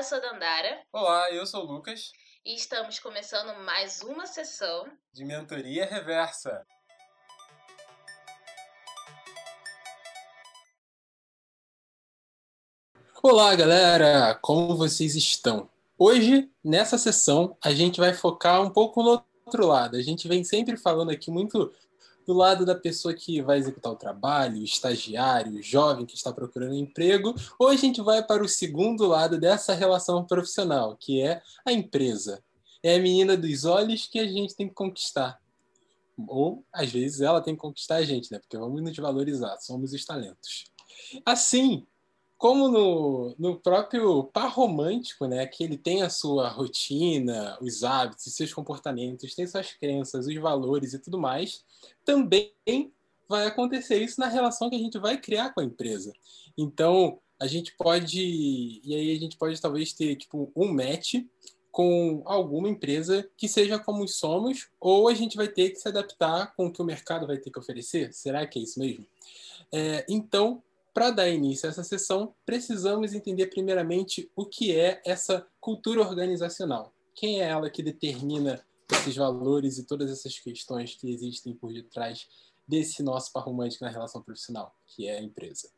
eu sou Dandara. Olá, eu sou o Lucas. E estamos começando mais uma sessão de Mentoria Reversa. Olá, galera! Como vocês estão? Hoje, nessa sessão, a gente vai focar um pouco no outro lado. A gente vem sempre falando aqui muito do lado da pessoa que vai executar o trabalho, o estagiário, o jovem que está procurando emprego, ou a gente vai para o segundo lado dessa relação profissional, que é a empresa. É a menina dos olhos que a gente tem que conquistar. Ou, às vezes, ela tem que conquistar a gente, né? Porque vamos nos valorizar, somos os talentos. Assim, como no, no próprio par romântico, né, que ele tem a sua rotina, os hábitos, os seus comportamentos, tem suas crenças, os valores e tudo mais, também vai acontecer isso na relação que a gente vai criar com a empresa. Então, a gente pode, e aí a gente pode talvez ter tipo um match com alguma empresa que seja como somos, ou a gente vai ter que se adaptar com o que o mercado vai ter que oferecer. Será que é isso mesmo? É, então, para dar início a essa sessão, precisamos entender primeiramente o que é essa cultura organizacional. Quem é ela que determina esses valores e todas essas questões que existem por detrás desse nosso par romântico na relação profissional, que é a empresa.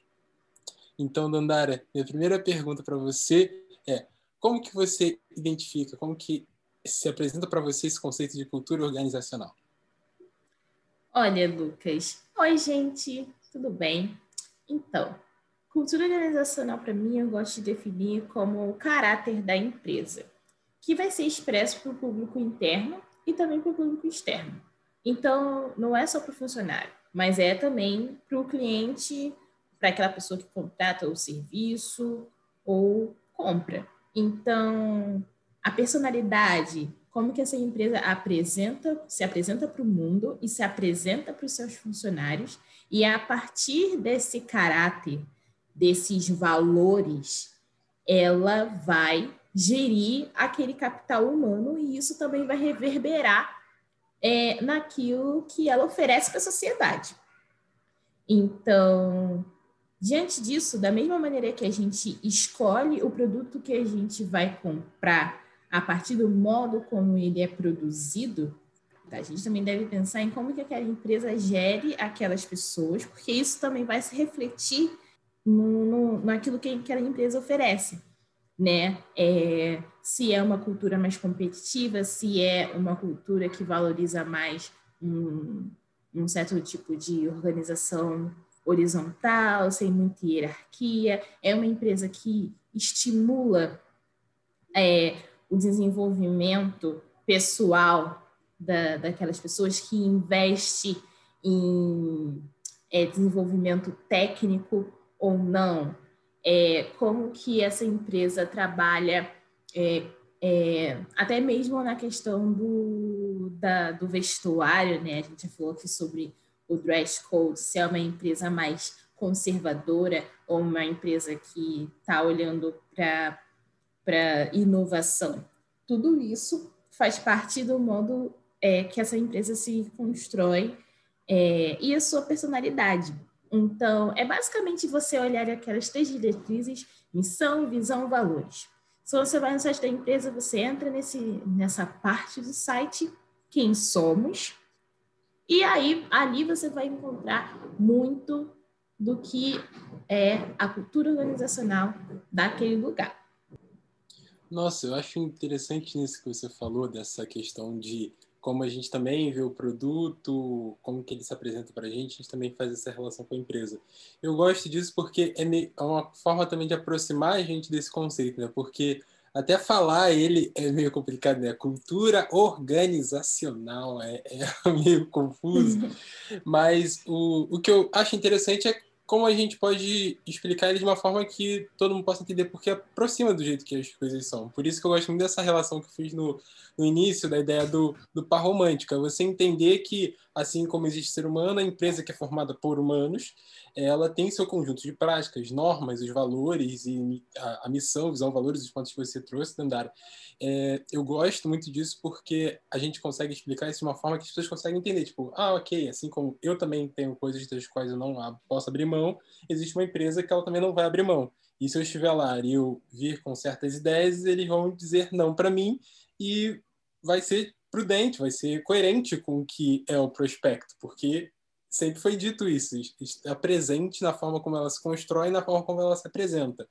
Então, Dandara, minha primeira pergunta para você é: como que você identifica, como que se apresenta para você esse conceito de cultura organizacional? Olha, Lucas. Oi, gente. Tudo bem? Então, cultura organizacional, para mim, eu gosto de definir como o caráter da empresa, que vai ser expresso para o público interno e também para o público externo. Então, não é só para o funcionário, mas é também para o cliente, para aquela pessoa que contrata o serviço ou compra. Então, a personalidade, como que essa empresa apresenta, se apresenta para o mundo e se apresenta para os seus funcionários e a partir desse caráter, desses valores, ela vai gerir aquele capital humano e isso também vai reverberar é, naquilo que ela oferece para a sociedade. Então, diante disso, da mesma maneira que a gente escolhe o produto que a gente vai comprar a partir do modo como ele é produzido, a gente também deve pensar em como que aquela empresa gere aquelas pessoas, porque isso também vai se refletir no, no, naquilo que aquela empresa oferece, né? É, se é uma cultura mais competitiva, se é uma cultura que valoriza mais um, um certo tipo de organização horizontal, sem muita hierarquia, é uma empresa que estimula é, o desenvolvimento pessoal da, daquelas pessoas que investe em é, desenvolvimento técnico ou não, é, como que essa empresa trabalha é, é, até mesmo na questão do, da, do vestuário, né? A gente falou aqui sobre o dress code, se é uma empresa mais conservadora ou uma empresa que está olhando para inovação. Tudo isso faz parte do modo é, que essa empresa se constrói é, e a sua personalidade. Então, é basicamente você olhar aquelas três diretrizes: missão, visão, valores. Se você vai no site da empresa, você entra nesse, nessa parte do site, quem somos, e aí ali você vai encontrar muito do que é a cultura organizacional daquele lugar. Nossa, eu acho interessante nisso que você falou, dessa questão de como a gente também vê o produto, como que ele se apresenta para a gente, a gente também faz essa relação com a empresa. Eu gosto disso porque é, é uma forma também de aproximar a gente desse conceito, né? Porque até falar ele é meio complicado, né? Cultura organizacional é, é meio confuso. Mas o, o que eu acho interessante é como a gente pode explicar ele de uma forma que todo mundo possa entender, porque aproxima do jeito que as coisas são. Por isso que eu gosto muito dessa relação que eu fiz no, no início, da ideia do, do par romântico. É você entender que assim como existe ser humano, a empresa que é formada por humanos, ela tem seu conjunto de práticas, normas, os valores e a, a missão, visão, valores, os pontos que você trouxe, Dandara. É, eu gosto muito disso porque a gente consegue explicar isso de uma forma que as pessoas conseguem entender. Tipo, ah, ok, assim como eu também tenho coisas das quais eu não posso abrir mão, existe uma empresa que ela também não vai abrir mão. E se eu estiver lá e eu vir com certas ideias, eles vão dizer não para mim e vai ser prudente, vai ser coerente com o que é o prospecto, porque sempre foi dito isso, está presente na forma como ela se constrói e na forma como ela se apresenta.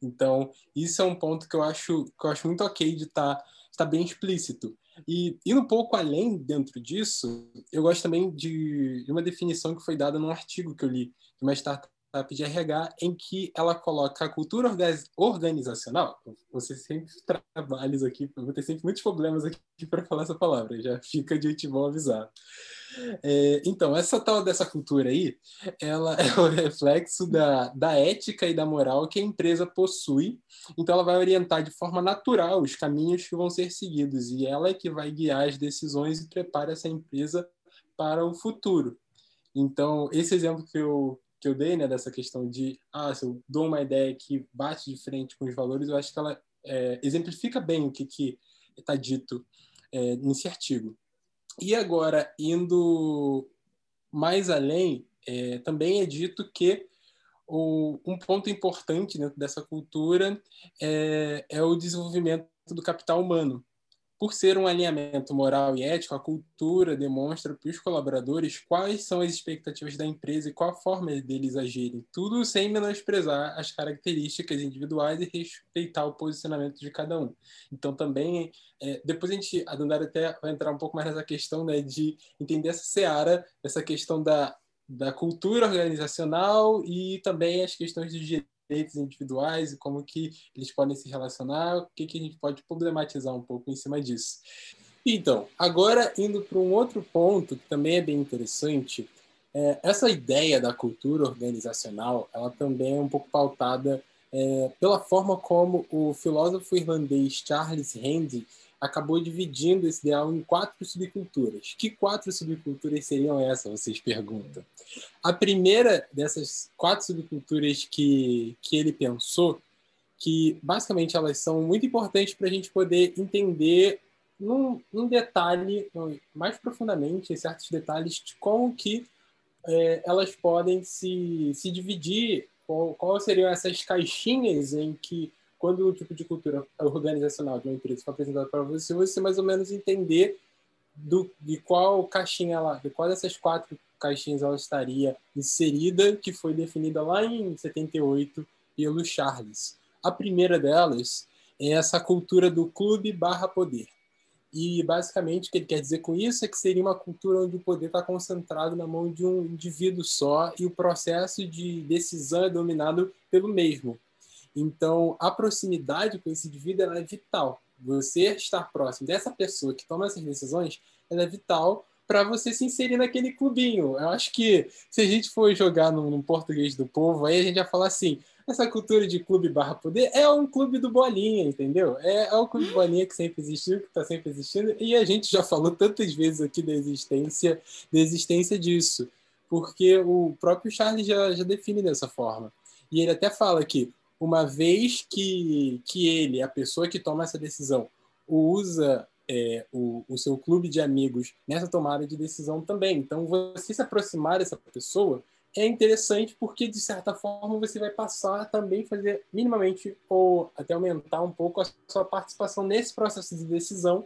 Então, isso é um ponto que eu acho, que eu acho muito ok de estar tá, tá bem explícito. E indo um pouco além dentro disso, eu gosto também de, de uma definição que foi dada num artigo que eu li de uma startup de RH em que ela coloca a cultura organizacional. Você sempre trabalha aqui, vou ter sempre muitos problemas aqui para falar essa palavra, já fica de antemão avisado. É, então, essa tal dessa cultura aí, ela é o reflexo da, da ética e da moral que a empresa possui. Então, ela vai orientar de forma natural os caminhos que vão ser seguidos e ela é que vai guiar as decisões e prepara essa empresa para o futuro. Então, esse exemplo que eu, que eu dei, né, dessa questão de, ah, se eu dou uma ideia que bate de frente com os valores, eu acho que ela é, exemplifica bem o que está dito é, nesse artigo. E agora, indo mais além, é, também é dito que o, um ponto importante dentro dessa cultura é, é o desenvolvimento do capital humano. Por ser um alinhamento moral e ético, a cultura demonstra para os colaboradores quais são as expectativas da empresa e qual a forma deles agirem, tudo sem menosprezar as características individuais e respeitar o posicionamento de cada um. Então, também, é, depois a gente, a Dandara até vai entrar um pouco mais nessa questão né, de entender essa seara, essa questão da, da cultura organizacional e também as questões de direitos individuais e como que eles podem se relacionar, o que, que a gente pode problematizar um pouco em cima disso. Então, agora indo para um outro ponto que também é bem interessante, é, essa ideia da cultura organizacional, ela também é um pouco pautada é, pela forma como o filósofo irlandês Charles Handy acabou dividindo esse ideal em quatro subculturas. Que quatro subculturas seriam essas, vocês perguntam? A primeira dessas quatro subculturas que, que ele pensou, que basicamente elas são muito importantes para a gente poder entender num, num, detalhe, mais profundamente, certos detalhes, de como que é, elas podem se, se dividir, qual, qual seriam essas caixinhas em que quando o tipo de cultura organizacional de uma empresa for apresentado para você, você mais ou menos entender do, de qual caixinha ela, de qual dessas quatro caixinhas ela estaria inserida, que foi definida lá em 78 pelo Charles. A primeira delas é essa cultura do clube barra poder. E basicamente o que ele quer dizer com isso é que seria uma cultura onde o poder está concentrado na mão de um indivíduo só e o processo de decisão é dominado pelo mesmo. Então, a proximidade com esse indivíduo é vital. Você estar próximo dessa pessoa que toma essas decisões, é vital para você se inserir naquele clubinho. Eu acho que se a gente for jogar no, no, português do povo, aí a gente vai falar assim: essa cultura de clube barra poder é um clube do bolinha, entendeu? É, é o clube bolinha que sempre existiu, que está sempre existindo, e a gente já falou tantas vezes aqui da existência, da existência disso, porque o próprio Charles já, já define dessa forma. E ele até fala que uma vez que, que ele, a pessoa que toma essa decisão, usa é, o, o seu clube de amigos nessa tomada de decisão também. Então, você se aproximar dessa pessoa é interessante porque, de certa forma, você vai passar a também fazer minimamente ou até aumentar um pouco a sua participação nesse processo de decisão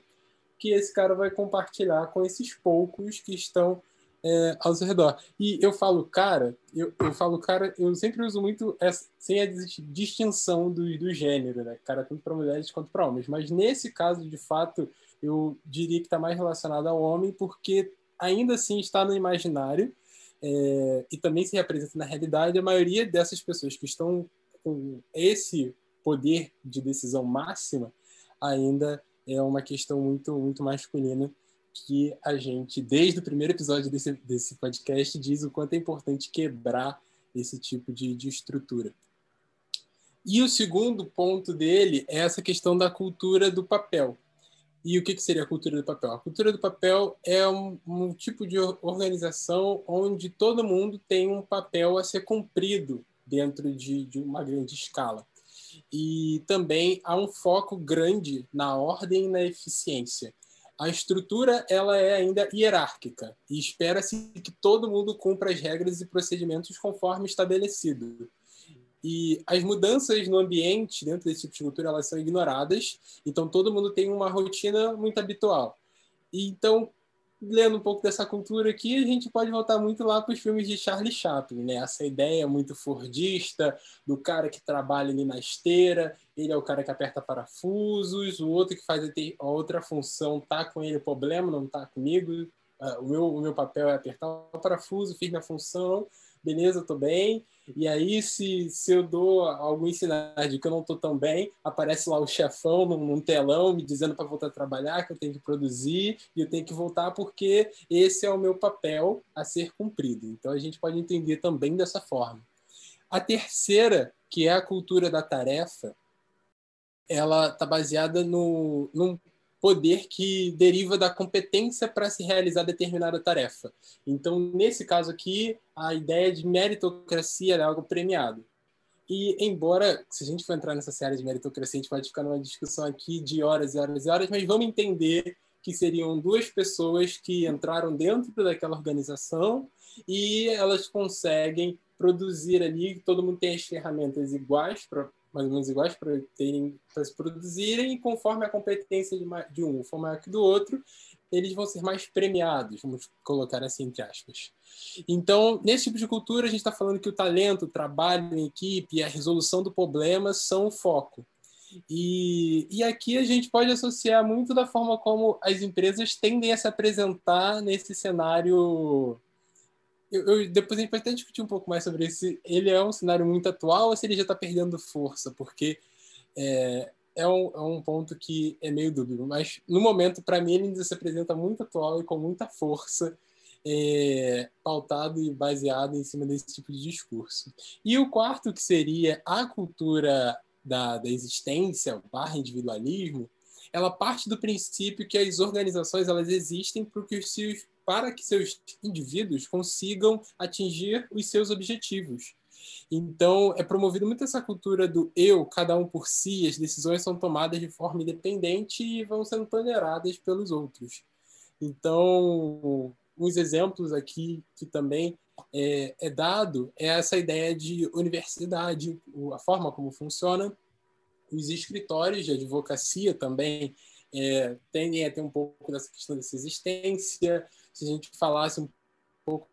que esse cara vai compartilhar com esses poucos que estão é, ao seu redor. E eu falo cara, eu, eu falo cara, eu sempre uso muito essa, sem a distinção do, do gênero, né? Cara, tanto para mulheres quanto para homens. Mas nesse caso, de fato, eu diria que está mais relacionado ao homem, porque ainda assim está no imaginário é, e também se representa na realidade. A maioria dessas pessoas que estão com esse poder de decisão máxima ainda é uma questão muito, muito masculina que a gente, desde o primeiro episódio desse, desse podcast, diz o quanto é importante quebrar esse tipo de, de estrutura. E o segundo ponto dele é essa questão da cultura do papel, E o que, que seria a cultura do papel? A cultura do papel é um, um tipo de organização onde todo mundo tem um papel a ser cumprido dentro de, de uma grande escala. E também há um foco grande na ordem e na eficiência. A estrutura ela é ainda hierárquica e espera-se que todo mundo cumpra as regras e procedimentos conforme estabelecido. E as mudanças no ambiente dentro desse tipo de cultura elas são ignoradas, então todo mundo tem uma rotina muito habitual. E, então, lendo um pouco dessa cultura aqui, a gente pode voltar muito lá para os filmes de Charlie Chaplin, né? Essa ideia muito fordista do cara que trabalha ali na esteira, ele é o cara que aperta parafusos, o outro que faz a outra função tá com ele, o problema não tá comigo, uh, o, meu, o meu papel é apertar o parafuso, fiz minha função, beleza, tô bem. E aí, se, se eu dou algum sinais de que eu não estou tão bem, aparece lá o chefão num, num telão me dizendo para voltar a trabalhar, que eu tenho que produzir e eu tenho que voltar porque esse é o meu papel a ser cumprido. Então, a gente pode entender também dessa forma. A terceira, que é a cultura da tarefa, ela está baseada no, num poder que deriva da competência para se realizar determinada tarefa. Então, nesse caso aqui, a ideia de meritocracia é algo premiado. E, embora, se a gente for entrar nessa série de meritocracia, a gente pode ficar numa discussão aqui de horas e horas e horas, mas vamos entender que seriam duas pessoas que entraram dentro daquela organização e elas conseguem produzir ali, todo mundo tem as ferramentas iguais para mais ou menos iguais para terem para se produzirem e conforme a competência de, de um for maior que do outro eles vão ser mais premiados vamos colocar assim entre aspas. Então nesse tipo de cultura a gente está falando que o talento o trabalho em equipe e a resolução do problema são o foco. E, e aqui a gente pode associar muito da forma como as empresas tendem a se apresentar nesse cenário eu, eu, depois a gente pode até discutir um pouco mais sobre esse. Ele é um cenário muito atual ou se ele já está perdendo força, porque é, é, um, é um ponto que é meio dúbio. Mas no momento, para mim, ele ainda se apresenta muito atual e com muita força, é, pautado e baseado em cima desse tipo de discurso. E o quarto, que seria a cultura da, da existência, barra individualismo, ela parte do princípio que as organizações elas existem porque os seus para que seus indivíduos consigam atingir os seus objetivos. Então, é promovido muito essa cultura do eu, cada um por si, as decisões são tomadas de forma independente e vão sendo toleradas pelos outros. Então, uns exemplos aqui que também é, é dado é essa ideia de universidade, a forma como funciona, os escritórios de advocacia também é, tendem a ter um pouco dessa questão dessa existência, se a gente falasse um pouco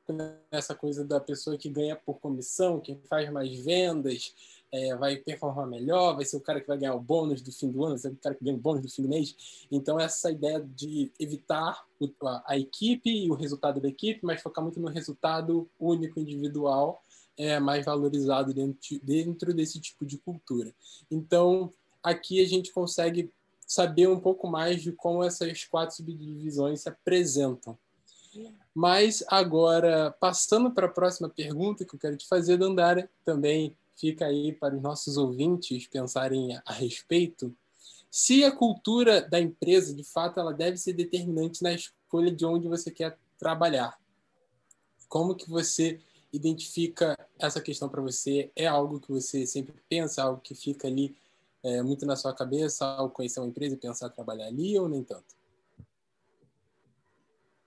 nessa coisa da pessoa que ganha por comissão, quem faz mais vendas, é, vai performar melhor, vai ser o cara que vai ganhar o bônus do fim do ano, vai ser o cara que ganha o bônus do fim do mês. Então, essa ideia de evitar o, a, a, equipe e o resultado da equipe, mas focar muito no resultado único, individual, é mais valorizado dentro, dentro desse tipo de cultura. Então, aqui a gente consegue saber um pouco mais de como essas quatro subdivisões se apresentam. Mas agora, passando para a próxima pergunta que eu quero te fazer, Dandara, também fica aí para os nossos ouvintes pensarem a respeito. Se a cultura da empresa, de fato, ela deve ser determinante na escolha de onde você quer trabalhar. Como que você identifica essa questão para você? É algo que você sempre pensa, algo que fica ali é, muito na sua cabeça ao conhecer uma empresa e pensar trabalhar ali ou nem tanto?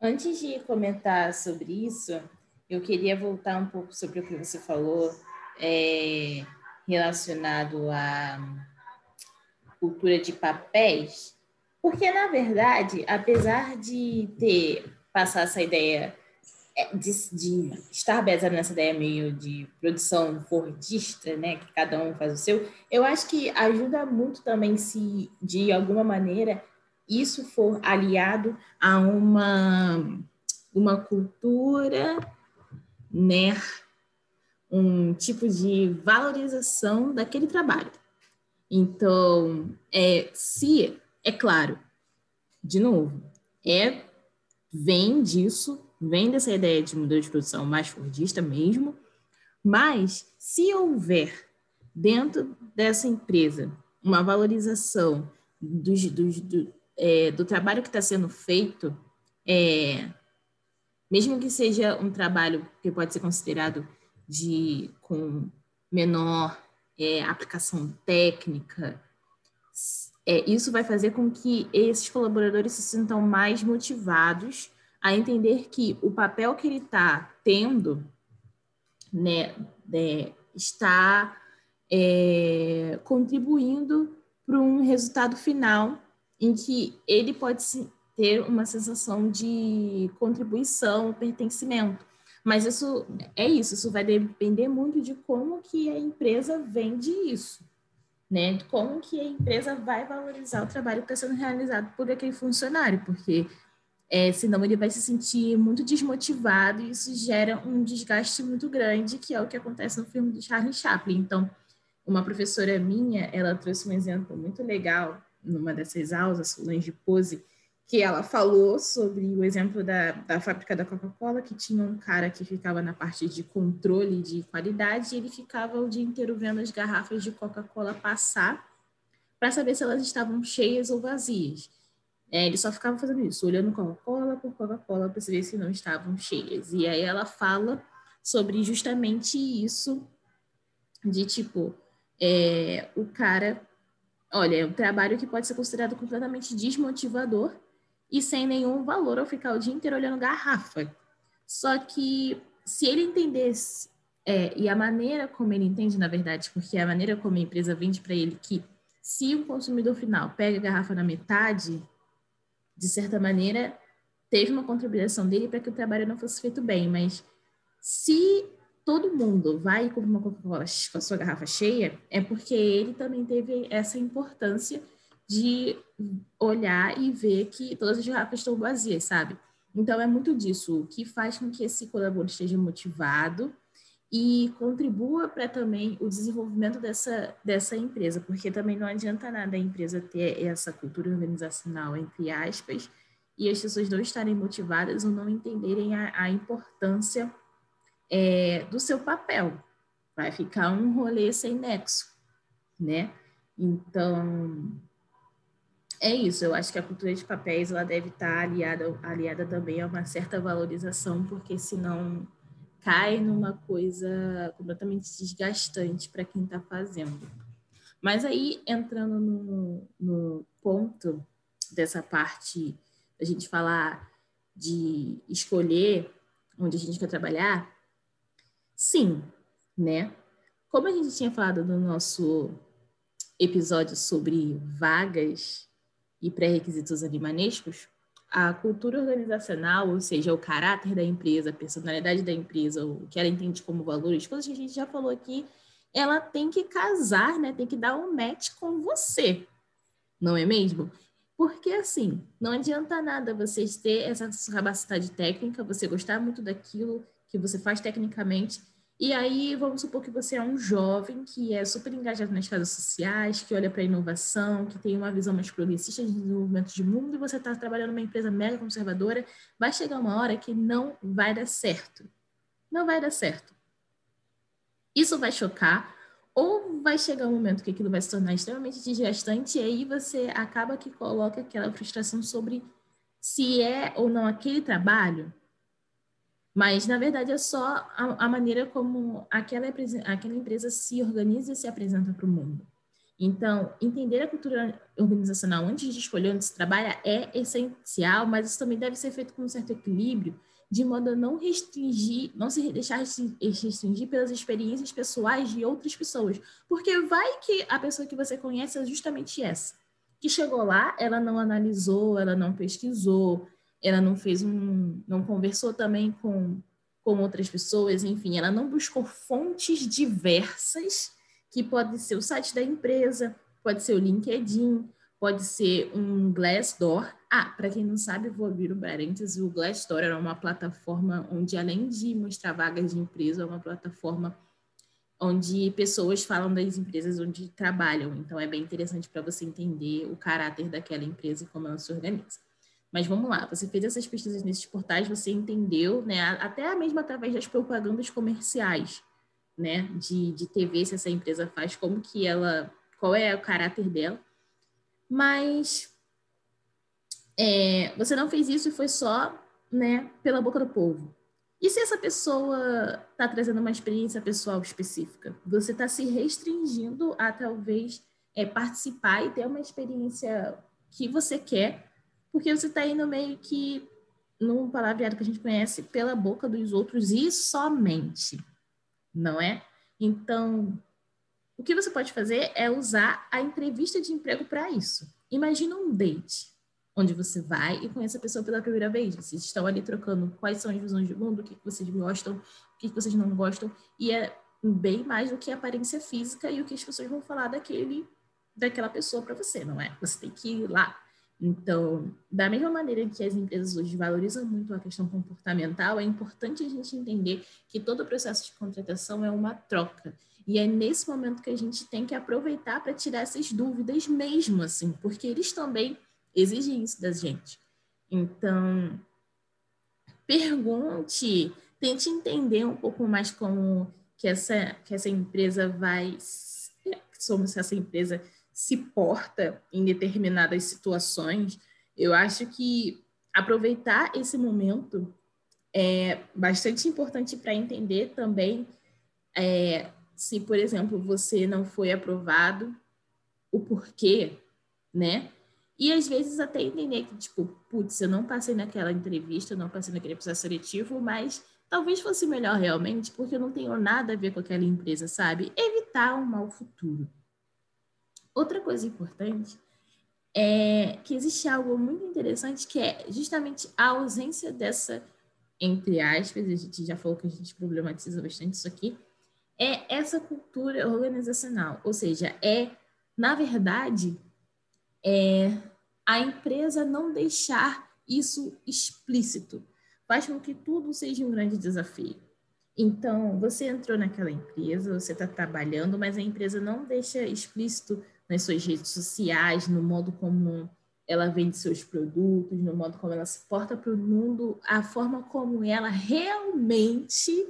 Antes de comentar sobre isso, eu queria voltar um pouco sobre o que você falou é, relacionado à cultura de papéis, porque, na verdade, apesar de ter passar essa ideia é, de, de, estar baseado nessa ideia meio de produção fordista, né, que cada um faz o seu, eu acho que ajuda muito também se, de alguma maneira, isso for aliado a uma, uma cultura, né, um tipo de valorização daquele trabalho. Então, é, se, é claro, de novo, é vem disso, vem dessa ideia de modelo de produção mais fordista mesmo, mas se houver dentro dessa empresa uma valorização dos, dos, do, é, do trabalho que está sendo feito, é, mesmo que seja um trabalho que pode ser considerado de com menor é, aplicação técnica, é, isso vai fazer com que esses colaboradores se sintam mais motivados a entender que o papel que ele está tendo né, é, está é, contribuindo para um resultado final em que ele pode ter uma sensação de contribuição, pertencimento. Mas isso é isso, isso vai depender muito de como que a empresa vende isso, né? Como que a empresa vai valorizar o trabalho que está sendo realizado por aquele funcionário, porque é, senão ele vai se sentir muito desmotivado e isso gera um desgaste muito grande, que é o que acontece no filme do Charlie Chaplin. Então, uma professora minha, ela trouxe um exemplo muito legal numa dessas aulas, Solange Pose, que ela falou sobre o exemplo da, da fábrica da Coca-Cola, que tinha um cara que ficava na parte de controle de qualidade e ele ficava o dia inteiro vendo as garrafas de Coca-Cola passar para saber se elas estavam cheias ou vazias. É, ele só ficava fazendo isso, olhando Coca-Cola por Coca-Cola para saber se não estavam cheias. E aí ela fala sobre justamente isso de tipo é, o cara, olha, é um trabalho que pode ser considerado completamente desmotivador e sem nenhum valor ao ficar o dia inteiro olhando garrafa. Só que se ele entendesse, é, e a maneira como ele entende, na verdade, porque a maneira como a empresa vende para ele que se o consumidor final pega a garrafa na metade, de certa maneira, teve uma contribuição dele para que o trabalho não fosse feito bem, mas se todo mundo vai e compra uma Coca-Cola com a sua garrafa cheia, é porque ele também teve essa importância de olhar e ver que todas as garrafas estão vazias, sabe? Então é muito disso, o que faz com que esse colaborador esteja motivado e contribua para também o desenvolvimento dessa, dessa empresa, porque também não adianta nada a empresa ter essa cultura organizacional, entre aspas, e as pessoas não estarem motivadas ou não entenderem a, a importância é, do seu papel. Vai ficar um rolê sem nexo, né? Então, é isso. Eu acho que a cultura de papéis ela deve estar aliada, aliada também a uma certa valorização, porque senão cai numa coisa completamente desgastante para quem está fazendo. Mas aí, entrando no, no ponto dessa parte da gente falar de escolher onde a gente quer trabalhar, Sim, né? Como a gente tinha falado no nosso episódio sobre vagas e pré-requisitos animanescos, a cultura organizacional, ou seja, o caráter da empresa, a personalidade da empresa, o que ela entende como valores, coisas que a gente já falou aqui, ela tem que casar, né? Tem que dar um match com você, não é mesmo? Porque assim, não adianta nada vocês ter essa capacidade técnica, você gostar muito daquilo, que você faz tecnicamente. E aí, vamos supor que você é um jovem que é super engajado nas causas sociais, que olha para a inovação, que tem uma visão mais progressista de desenvolvimento de mundo, e você está trabalhando numa empresa mega conservadora, vai chegar uma hora que não vai dar certo. Não vai dar certo. Isso vai chocar, ou vai chegar um momento que aquilo vai se tornar extremamente desgastante, e aí você acaba que coloca aquela frustração sobre se é ou não aquele trabalho mas, na verdade, é só a, a maneira como aquela, aquela empresa se organiza e se apresenta para o mundo. Então, entender a cultura organizacional antes de escolher onde se trabalha é essencial, mas isso também deve ser feito com um certo equilíbrio, de modo a não restringir, não se deixar restringir pelas experiências pessoais de outras pessoas. Porque vai que a pessoa que você conhece é justamente essa, que chegou lá, ela não analisou, ela não pesquisou, ela não fez um, não conversou também com, com outras pessoas, enfim, ela não buscou fontes diversas, que pode ser o site da empresa, pode ser o LinkedIn, pode ser um Glassdoor. Ah, para quem não sabe, vou abrir um parênteses, o Glassdoor era uma plataforma onde, além de mostrar vagas de empresa, é uma plataforma onde pessoas falam das empresas onde trabalham. Então, é bem interessante para você entender o caráter daquela empresa e como ela se organiza. Mas vamos lá, você fez essas pesquisas nesses portais, você entendeu, né, até mesmo através das propagandas comerciais, né, de, de TV, se essa empresa faz, como que ela, qual é o caráter dela. Mas é, você não fez isso e foi só né, pela boca do povo. E se essa pessoa está trazendo uma experiência pessoal específica? Você está se restringindo a talvez é, participar e ter uma experiência que você quer, porque você está indo meio que num palavreado que a gente conhece pela boca dos outros e somente, não é? Então, o que você pode fazer é usar a entrevista de emprego para isso. Imagina um date onde você vai e conhece a pessoa pela primeira vez. Vocês estão ali trocando quais são as visões de mundo, o que vocês gostam, o que vocês não gostam, e é bem mais do que a aparência física e o que as pessoas vão falar daquele, daquela pessoa para você, não é? Você tem que ir lá. Então, da mesma maneira que as empresas hoje valorizam muito a questão comportamental, é importante a gente entender que todo o processo de contratação é uma troca. E é nesse momento que a gente tem que aproveitar para tirar essas dúvidas mesmo, assim, porque eles também exigem isso da gente. Então, pergunte, tente entender um pouco mais como que essa, que essa empresa vai, como se essa empresa se porta em determinadas situações. Eu acho que aproveitar esse momento é bastante importante para entender também é, se, por exemplo, você não foi aprovado, o porquê, né? E às vezes até entender que, tipo, putz, eu não passei naquela entrevista, não passei naquele processo seletivo, mas talvez fosse melhor realmente, porque eu não tenho nada a ver com aquela empresa, sabe? Evitar um mau futuro. Outra coisa importante é que existe algo muito interessante que é justamente a ausência dessa, entre aspas, a gente já falou que a gente problematiza bastante isso aqui, é essa cultura organizacional, ou seja, é, na verdade, é, a empresa não deixar isso explícito faz com que tudo seja um grande desafio. Então, você entrou naquela empresa, você está trabalhando, mas a empresa não deixa explícito nas suas redes sociais, no modo como ela vende seus produtos, no modo como ela se porta para o mundo, a forma como ela realmente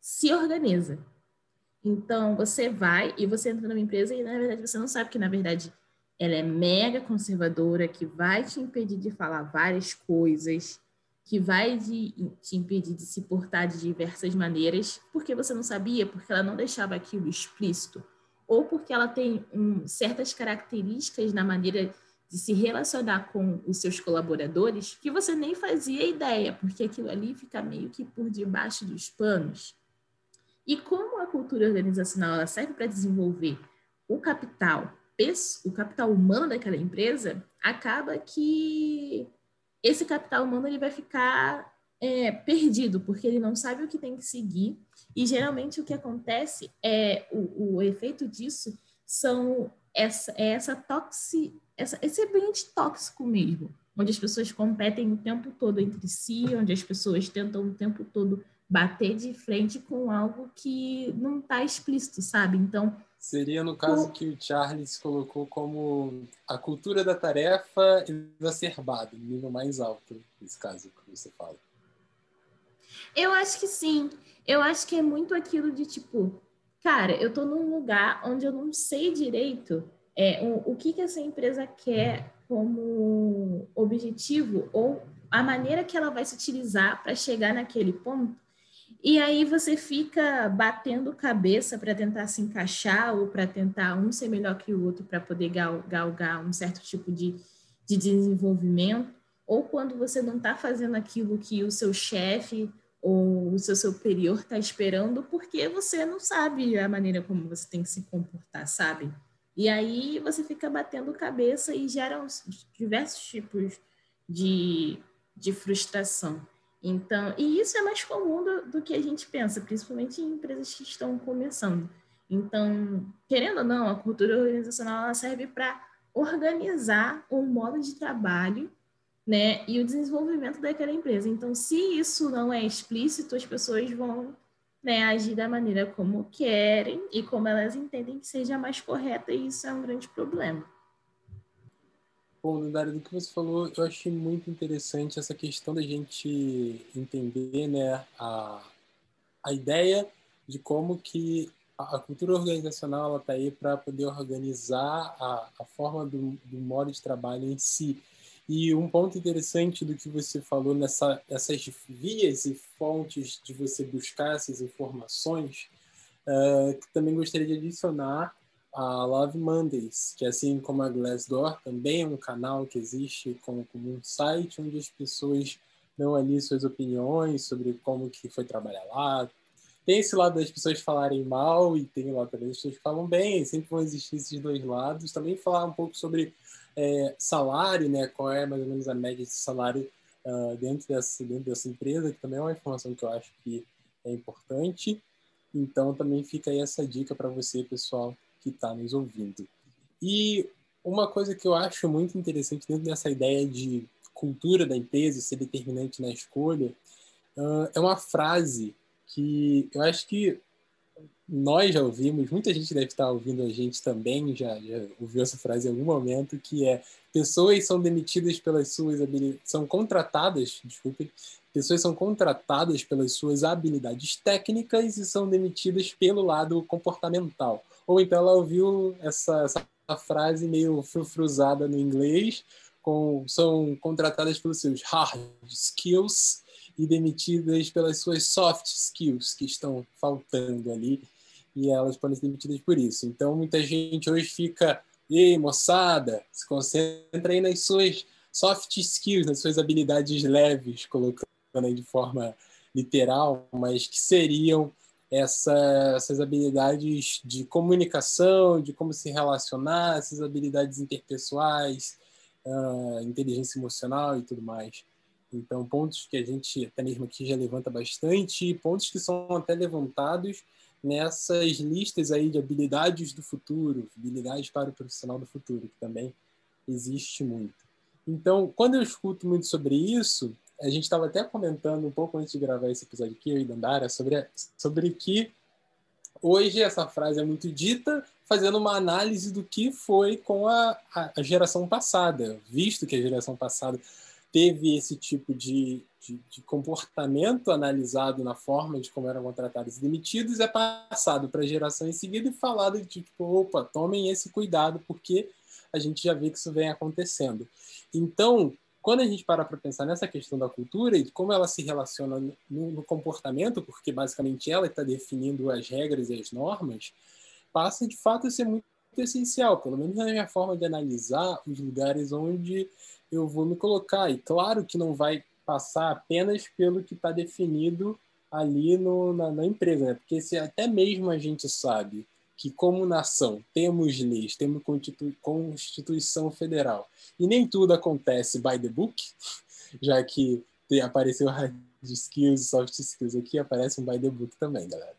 se organiza. Então, você vai e você entra numa empresa e, na verdade, você não sabe que, na verdade, ela é mega conservadora, que vai te impedir de falar várias coisas, que vai de, te impedir de se portar de diversas maneiras, porque você não sabia, porque ela não deixava aquilo explícito, ou porque ela tem um, certas características na maneira de se relacionar com os seus colaboradores que você nem fazia ideia, porque aquilo ali fica meio que por debaixo dos panos. E como a cultura organizacional ela serve para desenvolver o capital, o capital humano daquela empresa, acaba que esse capital humano ele vai ficar é, perdido, porque ele não sabe o que tem que seguir. E geralmente o que acontece é o, o efeito disso são essa, é essa toxi, essa, esse ambiente tóxico mesmo, onde as pessoas competem o tempo todo entre si, onde as pessoas tentam o tempo todo bater de frente com algo que não está explícito, sabe? Então. Seria no caso o... que o Charles colocou como a cultura da tarefa exacerbada, no nível mais alto, nesse caso que você fala. Eu acho que sim. Eu acho que é muito aquilo de tipo, cara, eu estou num lugar onde eu não sei direito é, o, o que, que essa empresa quer como objetivo ou a maneira que ela vai se utilizar para chegar naquele ponto e aí você fica batendo cabeça para tentar se encaixar ou para tentar um ser melhor que o outro para poder gal galgar um certo tipo de, de desenvolvimento. Ou quando você não está fazendo aquilo que o seu chefe ou o seu superior está esperando, porque você não sabe a maneira como você tem que se comportar, sabe? E aí você fica batendo cabeça e gera diversos tipos de, de frustração. Então, e isso é mais comum do, do, que a gente pensa, principalmente em empresas que estão começando. Então, querendo ou não, a cultura organizacional serve para organizar o modo de trabalho né, e o desenvolvimento daquela empresa. Então, se isso não é explícito, as pessoas vão né, agir da maneira como querem e como elas entendem que seja mais correta, e isso é um grande problema. Bom, Dário, do que você falou, eu achei muito interessante essa questão da gente entender né, a, a ideia de como que a cultura organizacional está aí para poder organizar a, a forma do, do modo de trabalho em si. E um ponto interessante do que você falou nessa, nessas vias e fontes de você buscar essas informações, uh, que também gostaria de adicionar a Love Mondays, que assim como a Glassdoor, também é um canal que existe como, como um site onde as pessoas dão ali suas opiniões sobre como que foi trabalhar lá. Tem esse lado das pessoas falarem mal e tem o lado das pessoas que falam bem, sempre vão existir esses dois lados. Também falar um pouco sobre é, salário, né? Qual é mais ou menos a média de salário uh, dentro, dessa, dentro dessa empresa, que também é uma informação que eu acho que é importante. Então também fica aí essa dica para você, pessoal, que está nos ouvindo. E uma coisa que eu acho muito interessante dentro dessa ideia de cultura da empresa ser determinante na escolha uh, é uma frase que eu acho que nós já ouvimos, muita gente deve estar ouvindo a gente também, já, já ouviu essa frase em algum momento, que é pessoas são demitidas pelas suas habilidades, são contratadas, desculpe, pessoas são contratadas pelas suas habilidades técnicas e são demitidas pelo lado comportamental. Ou então ela ouviu essa, essa frase meio frufruzada no inglês, com, são contratadas pelos seus hard skills e demitidas pelas suas soft skills que estão faltando ali e elas podem ser demitidas por isso. Então muita gente hoje fica, ei moçada, se concentra aí nas suas soft skills, nas suas habilidades leves, colocando aí de forma literal, mas que seriam essa, essas habilidades de comunicação, de como se relacionar, essas habilidades interpessoais, uh, inteligência emocional e tudo mais. Então, pontos que a gente até mesmo aqui já levanta bastante, pontos que são até levantados nessas listas aí de habilidades do futuro, habilidades para o profissional do futuro, que também existe muito. Então, quando eu escuto muito sobre isso, a gente estava até comentando um pouco antes de gravar esse episódio aqui, eu e Dandara, sobre, sobre que hoje essa frase é muito dita, fazendo uma análise do que foi com a, a, a geração passada, visto que a geração passada teve esse tipo de, de, de, comportamento analisado na forma de como eram contratados e demitidos, é passado para a geração em seguida e falado de tipo, opa, tomem esse cuidado, porque a gente já vê que isso vem acontecendo. Então, quando a gente para para pensar nessa questão da cultura e como ela se relaciona no, no comportamento, porque basicamente ela está definindo as regras e as normas, passa de fato a ser muito essencial, pelo menos na minha forma de analisar os lugares onde eu vou me colocar. E claro que não vai passar apenas pelo que está definido ali no, na, na, empresa, né? porque se até mesmo a gente sabe que como nação temos leis, temos Constituição Federal e nem tudo acontece by the book, já que apareceu hard skills soft skills aqui, aparece um by the book também, galera.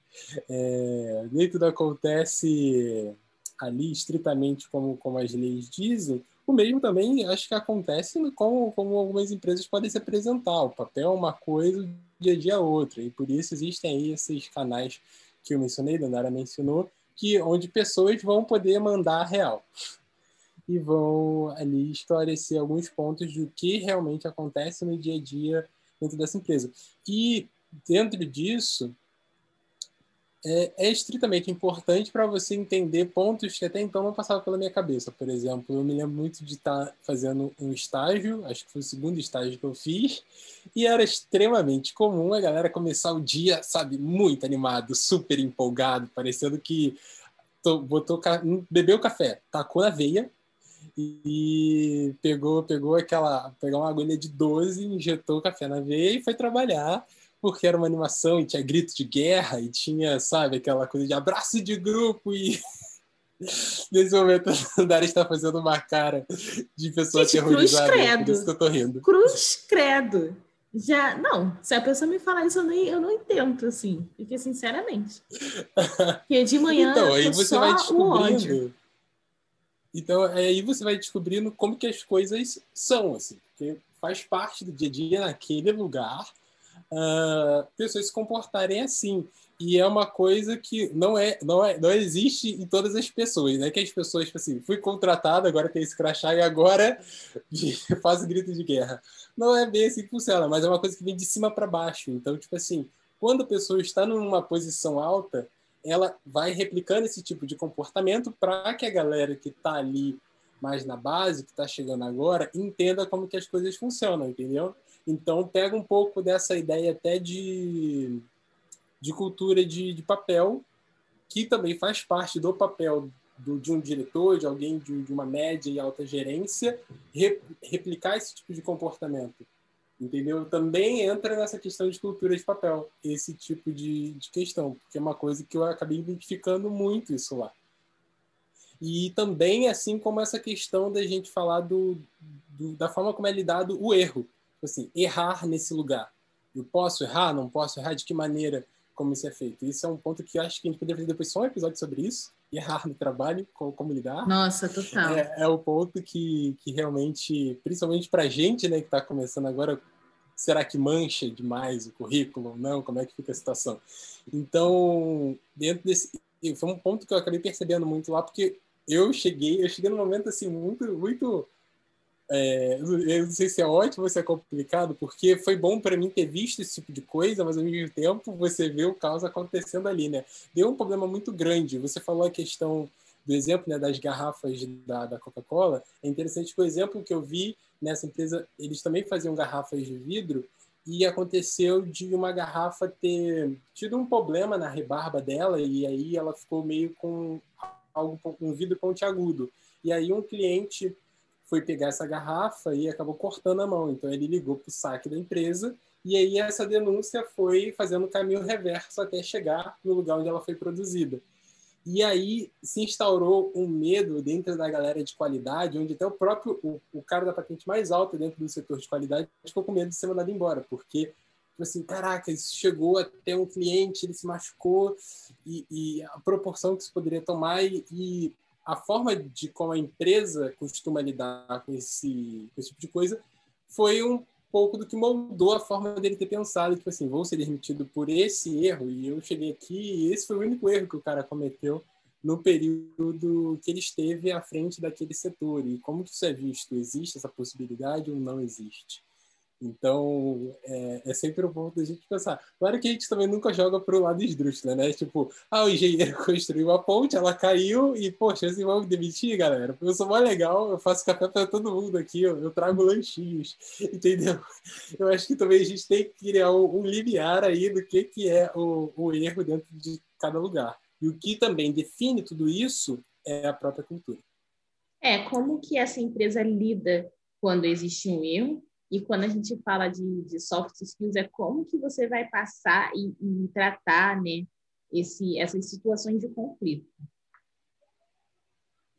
É, nem tudo acontece ali estritamente como, como as leis dizem, o mesmo também acho que acontece como, como algumas empresas podem se apresentar. O papel é uma coisa, o dia a dia é outra. E por isso existem aí esses canais que eu mencionei, Dandara mencionou, que onde pessoas vão poder mandar real e vão ali esclarecer alguns pontos do que realmente acontece no dia a dia dentro dessa empresa. E dentro disso, é, é estritamente importante para você entender pontos que até então não passavam pela minha cabeça. Por exemplo, eu me lembro muito de estar tá fazendo um estágio, acho que foi o segundo estágio que eu fiz, e era extremamente comum a galera começar o dia, sabe, muito animado, super empolgado, parecendo que botou, bebeu café, tacou na veia e pegou, pegou aquela, pegou uma agulha de 12, injetou o café na veia e foi trabalhar porque era uma animação e tinha grito de guerra e tinha, sabe, aquela coisa de abraço de grupo e nesse momento a Dara está fazendo uma cara de pessoa Gente, aterrorizada. Cruz credo. Por isso que eu tô rindo. Cruz credo. Já, não, se a pessoa me falar isso, eu, nem, eu não entendo, assim, porque sinceramente. Porque de manhã então, aí você vai descobrindo. Então, aí você vai descobrindo como que as coisas são, assim, porque faz parte do dia a dia naquele lugar uh, pessoas se comportarem assim. E é uma coisa que não é, não é, não existe em todas as pessoas, né? Que as pessoas, tipo assim, fui contratado, agora tem esse crachá e agora faço grito de guerra. Não é bem assim que funciona, mas é uma coisa que vem de cima para baixo. Então, tipo assim, quando a pessoa está numa posição alta, ela vai replicando esse tipo de comportamento para que a galera que está ali mais na base, que está chegando agora, entenda como que as coisas funcionam, entendeu? Então, pega um pouco dessa ideia até de, de cultura de, de papel, que também faz parte do papel do, de um diretor, de alguém de, de, uma média e alta gerência, re, replicar esse tipo de comportamento. Entendeu? Também entra nessa questão de cultura de papel, esse tipo de, de questão, porque é uma coisa que eu acabei identificando muito isso lá. E também, assim como essa questão da gente falar do, do, da forma como é lidado o erro. Tipo assim, errar nesse lugar. Eu posso errar? Não posso errar? De que maneira? Como isso é feito? Isso é um ponto que eu acho que a gente poderia fazer depois só um episódio sobre isso. Errar no trabalho, como, lidar. Nossa, total. É, é o ponto que, que realmente, principalmente para a gente né, que está começando agora, será que mancha demais o currículo ou não? Como é que fica a situação? Então, dentro desse. Foi um ponto que eu acabei percebendo muito lá, porque eu cheguei, eu cheguei num momento assim muito, muito é, eu não sei se é ótimo ou se é complicado, porque foi bom para mim ter visto esse tipo de coisa, mas ao mesmo tempo você vê o caos acontecendo ali, né? Deu um problema muito grande. Você falou a questão do exemplo né, das garrafas da, da Coca-Cola. É interessante que o exemplo que eu vi nessa empresa, eles também faziam garrafas de vidro e aconteceu de uma garrafa ter tido um problema na rebarba dela e aí ela ficou meio com algo com um vidro pontiagudo. E aí um cliente foi pegar essa garrafa e acabou cortando a mão. Então ele ligou para o saque da empresa e aí essa denúncia foi fazendo o caminho reverso até chegar no lugar onde ela foi produzida. E aí se instaurou um medo dentro da galera de qualidade, onde até o próprio o, o cara da patente mais alta dentro do setor de qualidade ficou com medo de ser mandado embora, porque tipo assim, caraca, isso chegou até um cliente, ele se machucou e, e a proporção que isso poderia tomar e, a forma de como a empresa costuma lidar com esse, com esse tipo de coisa foi um pouco do que moldou a forma dele ter pensado, tipo assim, vou ser demitido por esse erro e eu cheguei aqui e esse foi o único erro que o cara cometeu no período que ele esteve à frente daquele setor e como que isso é visto? Existe essa possibilidade ou não existe? Então, é, é, sempre um ponto da gente pensar. Claro que a gente também nunca joga para o lado esdrúxula, né? Tipo, ah, o engenheiro construiu a ponte, ela caiu e, poxa, vão me demitir, galera? Eu sou mais legal, eu faço café para todo mundo aqui, eu, eu, trago lanchinhos, entendeu? Eu acho que também a gente tem que criar um, um limiar aí do que, que é o, o erro dentro de cada lugar. E o que também define tudo isso é a própria cultura. É, como que essa empresa lida quando existe um erro e quando a gente fala de, de soft skills, é como que você vai passar e, e tratar né, esse, essas situações de conflito.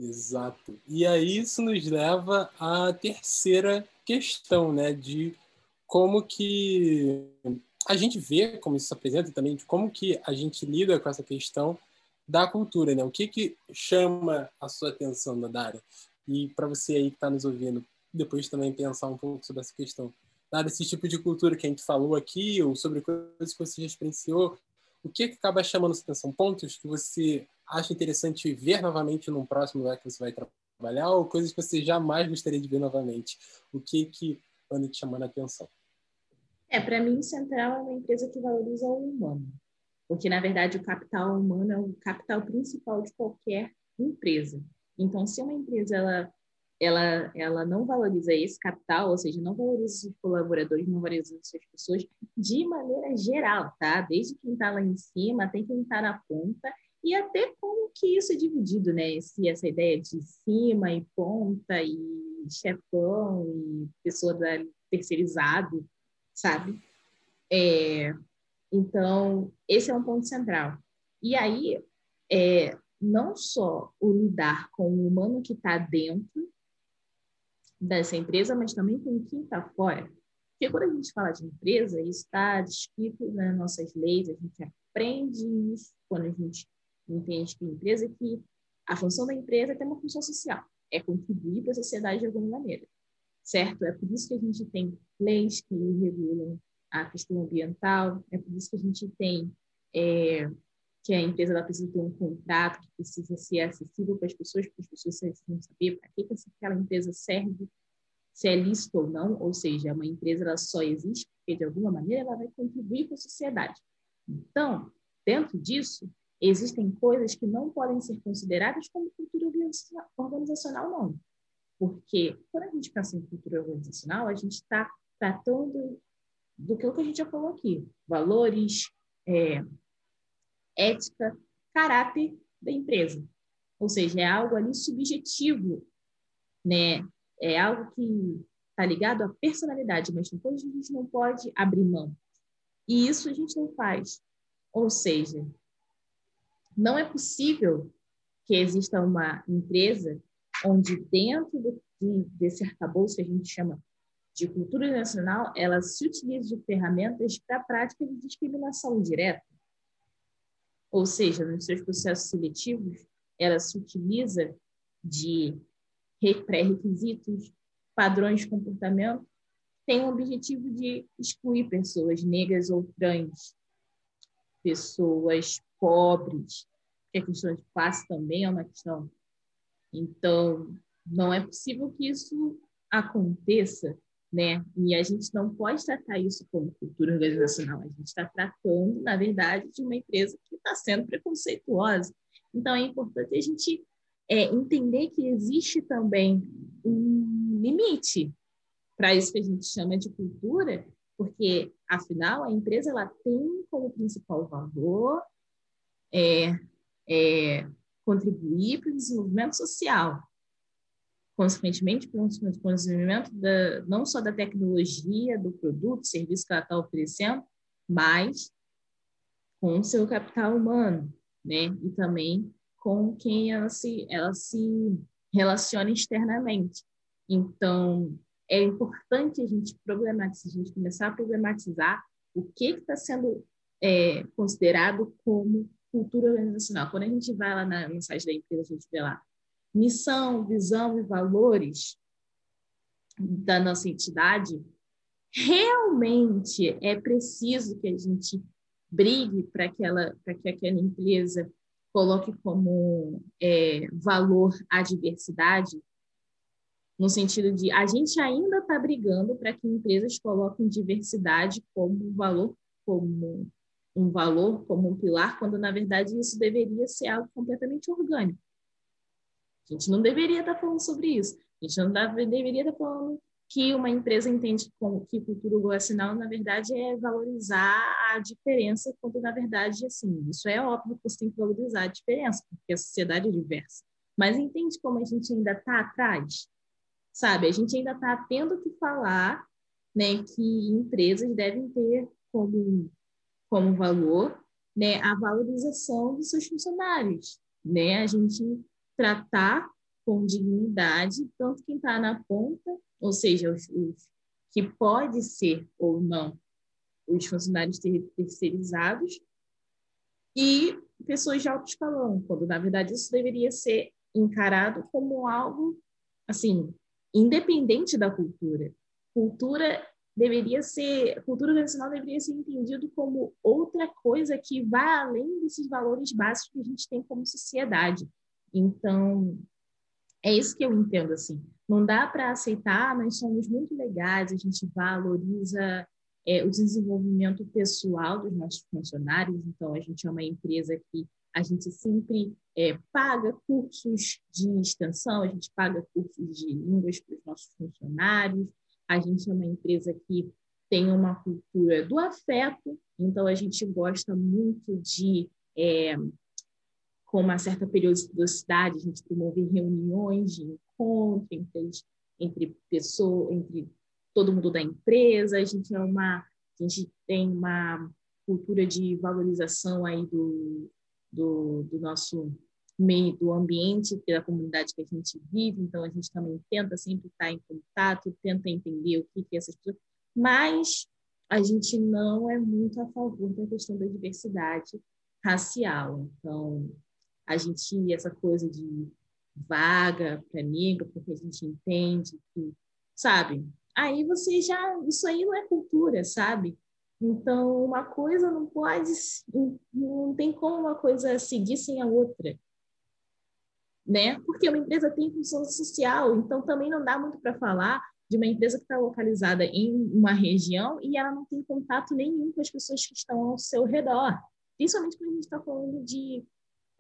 Exato. E aí isso nos leva à terceira questão, né, de como que a gente vê como isso se apresenta também de como que a gente lida com essa questão da cultura, né? O que que chama a sua atenção, Nadara? E para você aí que está nos ouvindo, depois também pensar um pouco sobre essa questão. Nada desse tipo de cultura que a gente falou aqui, ou sobre coisas que você já experienciou, o que, que acaba chamando a atenção? Pontos que você acha interessante ver novamente num próximo lugar que você vai trabalhar, ou coisas que você jamais gostaria de ver novamente? O que que anda te chamando a atenção? É, para mim, Central é uma empresa que valoriza o humano. Porque, na verdade, o capital humano é o capital principal de qualquer empresa. Então, se uma empresa ela ela, ela não valoriza esse capital, ou seja, não valoriza os colaboradores, não valoriza as pessoas de maneira geral, tá? Desde quem está lá em cima até quem está na ponta, e até como que isso é dividido, né? Essa ideia de cima e ponta, e chefão, e pessoa da, terceirizado, sabe? É, então, esse é um ponto central. E aí, é, não só o lidar com o humano que está dentro, dessa empresa, mas também com quem está fora. Porque quando a gente fala de empresa, isso está descrito nas nossas leis, a gente aprende isso quando a gente entende que a empresa que a função da empresa tem uma função social, é contribuir para a sociedade de alguma maneira, certo? É por isso que a gente tem leis que regulam a questão ambiental, é por isso que a gente tem é, que a empresa ela precisa ter um contrato que precisa ser acessível para as pessoas, para as pessoas precisam saber para que, que aquela empresa serve, se é lícito ou não, ou seja, uma empresa ela só existe porque, de alguma maneira, ela vai contribuir para a sociedade. Então, dentro disso, existem coisas que não podem ser consideradas como cultura organizacional, não. Porque quando a gente pensa em cultura organizacional, a gente está tratando do que a gente já falou aqui: valores, é, ética, caráter da empresa. Ou seja, é algo ali subjetivo, né? É algo que está ligado à personalidade, mas que a gente não pode abrir mão. E isso a gente não faz. Ou seja, não é possível que exista uma empresa onde dentro do, de, desse arcabouço que a gente chama de cultura nacional, ela se utiliza de ferramentas para a prática de discriminação direta. Ou seja, nos seus processos seletivos, ela se utiliza de pré-requisitos, padrões de comportamento, tem o objetivo de excluir pessoas negras ou trans, pessoas pobres, que a questão de classe também é uma questão. Então, não é possível que isso aconteça, né? E a gente não pode tratar isso como cultura organizacional. A gente está tratando, na verdade, de uma empresa que está sendo preconceituosa. Então, é importante a gente é, entender que existe também um limite para isso que a gente chama de cultura, porque, afinal, a empresa ela tem como principal valor é, é, contribuir para o desenvolvimento social, consequentemente para o desenvolvimento da, não só da tecnologia, do produto, serviço que ela está oferecendo, mas com o seu capital humano, né? E também com quem ela se, ela se relaciona externamente. Então, é importante a gente problematizar, a gente começar a problematizar o que está sendo é, considerado como cultura organizacional. Quando a gente vai lá na, site da empresa, a gente vê lá missão, visão e valores da nossa entidade, realmente é preciso que a gente brigue para que, ela, que aquela empresa coloque como é, valor a diversidade, no sentido de a gente ainda está brigando para que empresas coloquem diversidade como valor como um valor como um pilar, quando na verdade isso deveria ser algo completamente orgânico. A gente não deveria estar falando sobre isso. A gente não deveria estar falando que uma empresa entende como que cultura organizacional, na verdade, é valorizar a diferença, quando na verdade, assim, isso é óbvio que você tem que valorizar a diferença, porque a sociedade é diversa. Mas entende como a gente ainda está atrás? Sabe, a gente ainda está tendo que falar né, que empresas devem ter como como valor né, a valorização dos seus funcionários, né? A gente tratar com dignidade tanto quem está na ponta, ou seja, os, os, que pode ser ou não os funcionários ter, terceirizados e pessoas de alto escalão, quando na verdade isso deveria ser encarado como algo assim independente da cultura. Cultura deveria ser, cultura organizacional deveria ser entendido como outra coisa que vai além desses valores básicos que a gente tem como sociedade. Então, é isso que eu entendo assim. Não dá para aceitar, nós somos muito legais, a gente valoriza é, o desenvolvimento pessoal dos nossos funcionários. Então, a gente é uma empresa que a gente sempre é, paga cursos de extensão, a gente paga cursos de línguas para os nossos funcionários, a gente é uma empresa que tem uma cultura do afeto, então a gente gosta muito de, é, com uma certa periodicidade, a gente promover reuniões de encontro entre, entre pessoas, entre todo mundo da empresa. A gente é uma, a gente tem uma cultura de valorização aí do, do, do nosso meio do ambiente, da comunidade que a gente vive, então a gente também tenta sempre estar em contato, tenta entender o que, que essas pessoas. Mas a gente não é muito a favor da questão da diversidade racial. Então, a gente, essa coisa de vaga para negro, porque a gente entende que, sabe? Aí você já, isso aí não é cultura, sabe? Então, uma coisa não pode, não tem como uma coisa seguir sem a outra né? Porque uma empresa tem função social, então também não dá muito para falar de uma empresa que está localizada em uma região e ela não tem contato nenhum com as pessoas que estão ao seu redor. Principalmente quando a gente está falando de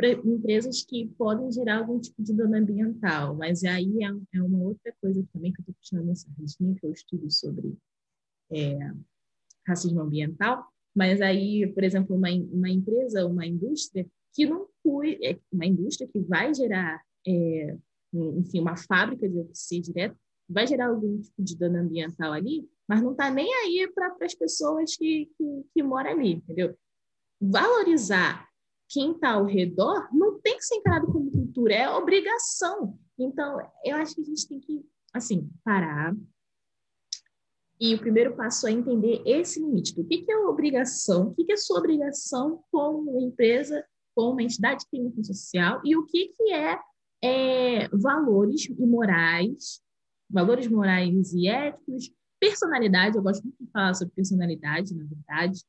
empresas que podem gerar algum tipo de dano ambiental, mas aí é, é uma outra coisa também que eu estou puxando nessa sardinha, que eu estudo sobre é, racismo ambiental, mas aí, por exemplo, uma, uma empresa, uma indústria que não foi, é uma indústria que vai gerar, é, enfim, uma fábrica de OPC direto, vai gerar algum tipo de dano ambiental ali, mas não está nem aí para as pessoas que, que, que moram ali, entendeu? Valorizar quem está ao redor não tem que ser encarado como cultura, é obrigação. Então, eu acho que a gente tem que, assim, parar. E o primeiro passo é entender esse limite do que, que é obrigação, o que, que é sua obrigação como empresa, como uma entidade que tem social, e o que, que é, é valores e morais, valores morais e éticos, personalidade, eu gosto muito de falar sobre personalidade, na verdade,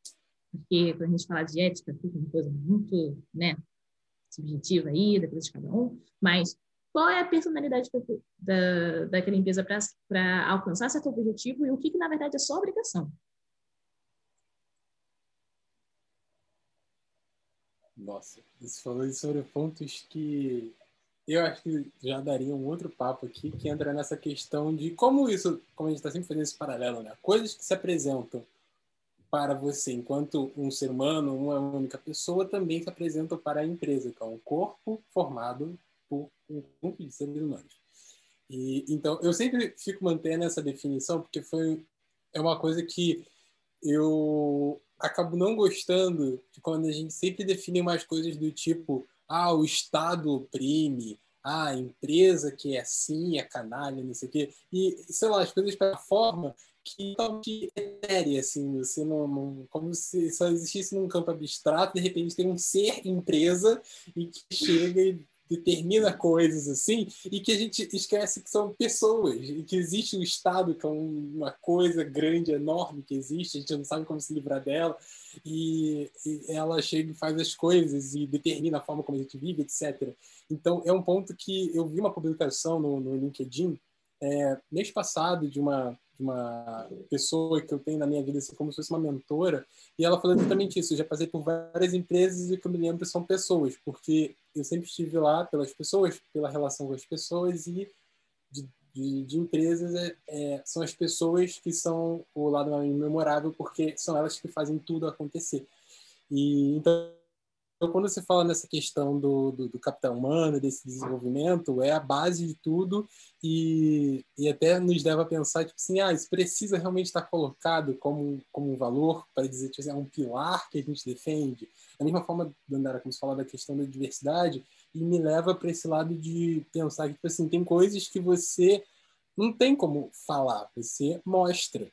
porque quando a gente fala de ética, fica uma coisa muito né, subjetiva aí, da coisa de cada um, mas qual é a personalidade da, daquela empresa para alcançar certo objetivo e o que, que, na verdade, é só obrigação? Nossa, você falou sobre pontos que eu acho que já daria um outro papo aqui, que entra nessa questão de como isso, como a gente está sempre fazendo esse paralelo, né? Coisas que se apresentam para você, enquanto um ser humano, uma única pessoa, também se apresentam para a empresa, que é um corpo formado por um grupo de seres humanos. E, então, eu sempre fico mantendo essa definição, porque foi, é uma coisa que eu acabo não gostando de quando a gente sempre define mais coisas do tipo ah, o Estado oprime, ah, a empresa que é assim, é canalha, não sei o quê. E, sei lá, as coisas para forma que totalmente etérea, assim, você não, não, como se só existisse num campo abstrato, de repente tem um ser empresa e que chega e determina coisas assim, e que a gente esquece que são pessoas, e que existe o Estado, que é uma coisa grande, enorme que existe, a gente não sabe como se livrar dela, e, e ela chega e faz as coisas e determina a forma como a gente vive, etc. Então, é um ponto que eu vi uma publicação no, no LinkedIn é, mês passado de uma uma pessoa que eu tenho na minha vida assim como se fosse uma mentora e ela falou exatamente isso eu já passei por várias empresas e o que eu me lembro são pessoas porque eu sempre estive lá pelas pessoas pela relação com as pessoas e de, de, de empresas é, é, são as pessoas que são o lado memorável porque são elas que fazem tudo acontecer. E então então, quando você fala nessa questão do, do, do, capital humano, desse desenvolvimento, é a base de tudo e, e até nos leva a pensar, tipo assim, ah, isso precisa realmente estar colocado como, como um valor, para dizer, tipo assim, é um pilar que a gente defende. Da mesma forma, Dandara, como você fala da questão da diversidade, e me leva para esse lado de pensar que, tipo assim, tem coisas que você não tem como falar, você mostra.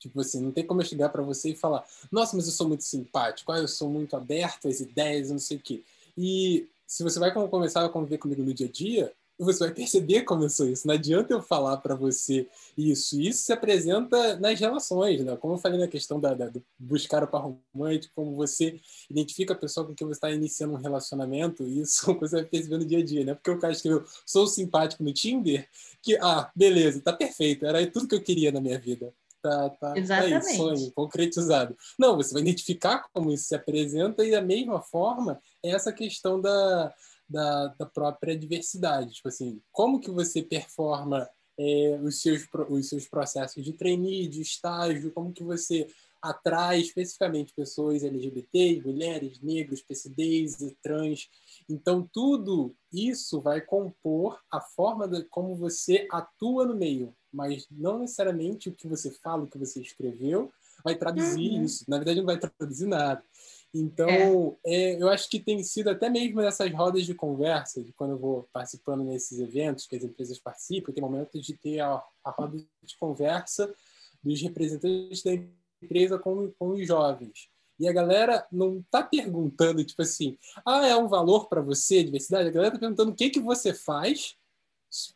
Tipo assim, não tem como eu chegar para você e falar, nossa, mas eu sou muito simpático, ah, eu sou muito aberto às ideias, não sei o quê. E se você vai começar a conviver comigo no dia a dia, você vai perceber como eu sou isso. Não adianta eu falar para você isso. Isso se apresenta nas relações, né? Como eu falei na questão da, da do buscar o par romântico, como você identifica a pessoa com quem você está iniciando um relacionamento, isso você vai perceber no dia a dia, né? Porque o cara escreveu, sou simpático no Tinder, que, ah, beleza, tá perfeito, era tudo que eu queria na minha vida tá, tá, Exatamente. tá aí, sonho concretizado. Não, você vai identificar como isso se apresenta e da mesma forma é essa questão da, da, da própria diversidade. Tipo assim, como que você performa é, os, seus, os seus processos de trainee, de estágio, como que você atrai especificamente pessoas LGBT, mulheres, negros, PCDs e trans. Então, tudo isso vai compor a forma de como você atua no meio mas não necessariamente o que você fala, o que você escreveu, vai traduzir uhum. isso. Na verdade, não vai traduzir nada. Então, é. É, eu acho que tem sido até mesmo nessas rodas de conversa, de quando eu vou participando nesses eventos que as empresas participam, tem momentos de ter a, a roda de conversa dos representantes da empresa com, com os jovens. E a galera não está perguntando, tipo assim, ah, é um valor para você, diversidade? A galera está perguntando o que, que você faz